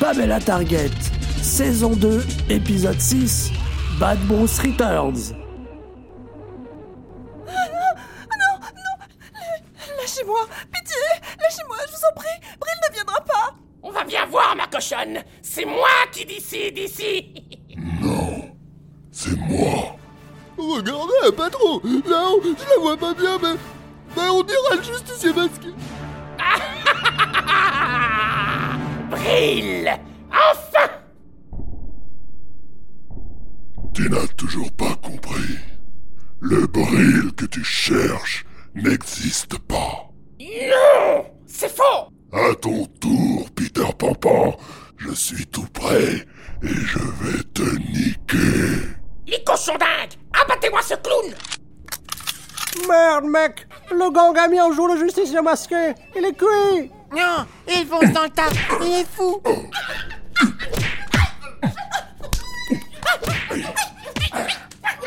Pamela Target, saison 2, épisode 6, Bad Bruce Returns. Ah, non, non, non, lâchez-moi, pitié, lâchez-moi, je vous en prie, Bril ne viendra pas. On va bien voir, ma cochonne, c'est moi qui décide ici. Non, c'est moi. Regardez, patron, là-haut, je la vois pas bien, mais mais on dirait le justicier masqué Brille Enfin Tu n'as toujours pas compris. Le bril que tu cherches n'existe pas. Non C'est faux À ton tour, Peter Pampan, je suis tout prêt et je vais te niquer. Les cochons dingues Abattez-moi ce clown Merde, mec! Le gang a mis en jour le justicier masqué Il est cuit! Non Il fonce dans le tas. Il est fou.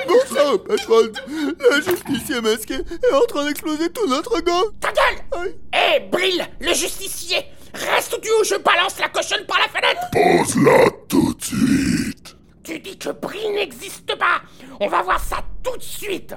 Bon sang, patron Le justicier masqué est en train d'exploser tout notre gang. Ta gueule. Hé, Brille, le justicier Reste où tu es ou je balance la cochonne par la fenêtre. Pose-la tout de suite. Tu dis que Brille n'existe pas. On va voir ça tout de suite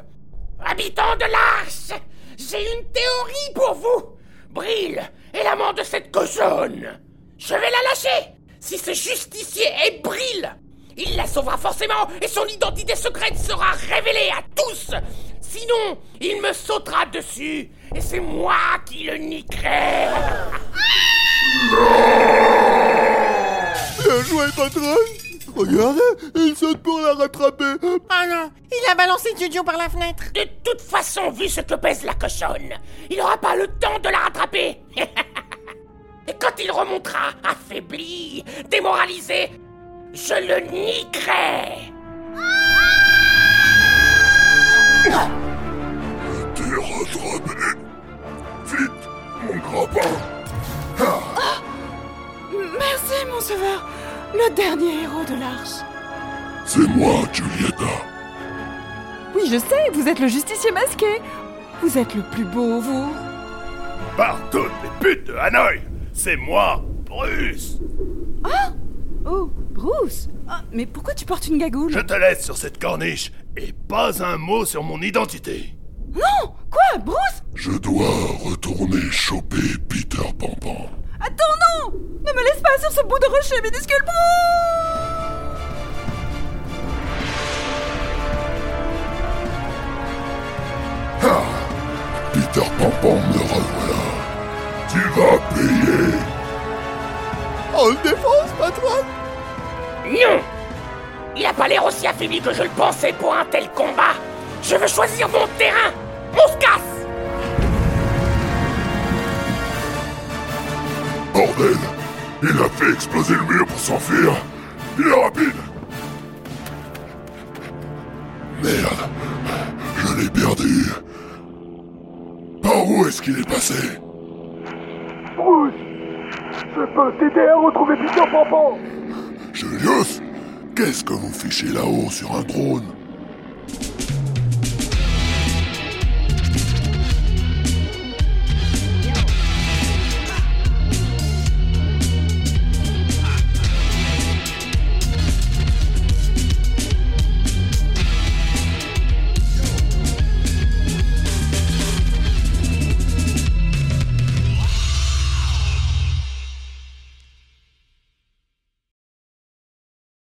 Habitants de l'Arche J'ai une théorie pour vous. Brille est l'amant de cette cochonne. Je vais la lâcher. Si ce justicier est Brille il la sauvera forcément et son identité secrète sera révélée à tous. Sinon, il me sautera dessus et c'est moi qui le niquerai. Bien joué, patron Regardez, il saute pour la rattraper Oh non Il a balancé Jojo par la fenêtre De toute façon, vu ce que pèse la cochonne, il n'aura pas le temps de la rattraper. Et quand il remontera, affaibli, démoralisé, je le niquerai. T'es rattrapé. Vite, mon grappin. Merci, mon sauveur Le dernier héros de l'Arche C'est moi, Julieta. Oui, je sais, vous êtes le justicier masqué Vous êtes le plus beau, vous Par toutes les putes de Hanoï, c'est moi, Bruce. Oh, Bruce Ah, Mais pourquoi tu portes une gagoule? Je te laisse sur cette corniche et pas un mot sur mon identité. Non Quoi, Bruce? Je dois retourner choper Peter Pampan. Attends, non Ne me laisse pas sur ce bout de rocher minuscule, Bruce Peter Pampan, me revoilà. Tu vas payer. On le défonce, patron Non Il a pas l'air aussi affaibli que je le pensais pour un tel combat. Je veux choisir mon terrain. On se casse Bordel Il a fait exploser le mur pour s'enfuir. Il est rapide. Merde. Je l'ai perdu. Par où est-ce qu'il est passé? Bruce Je peux t'aider à retrouver Peter Pampan Julius Qu'est-ce que vous fichez là-haut sur un drone?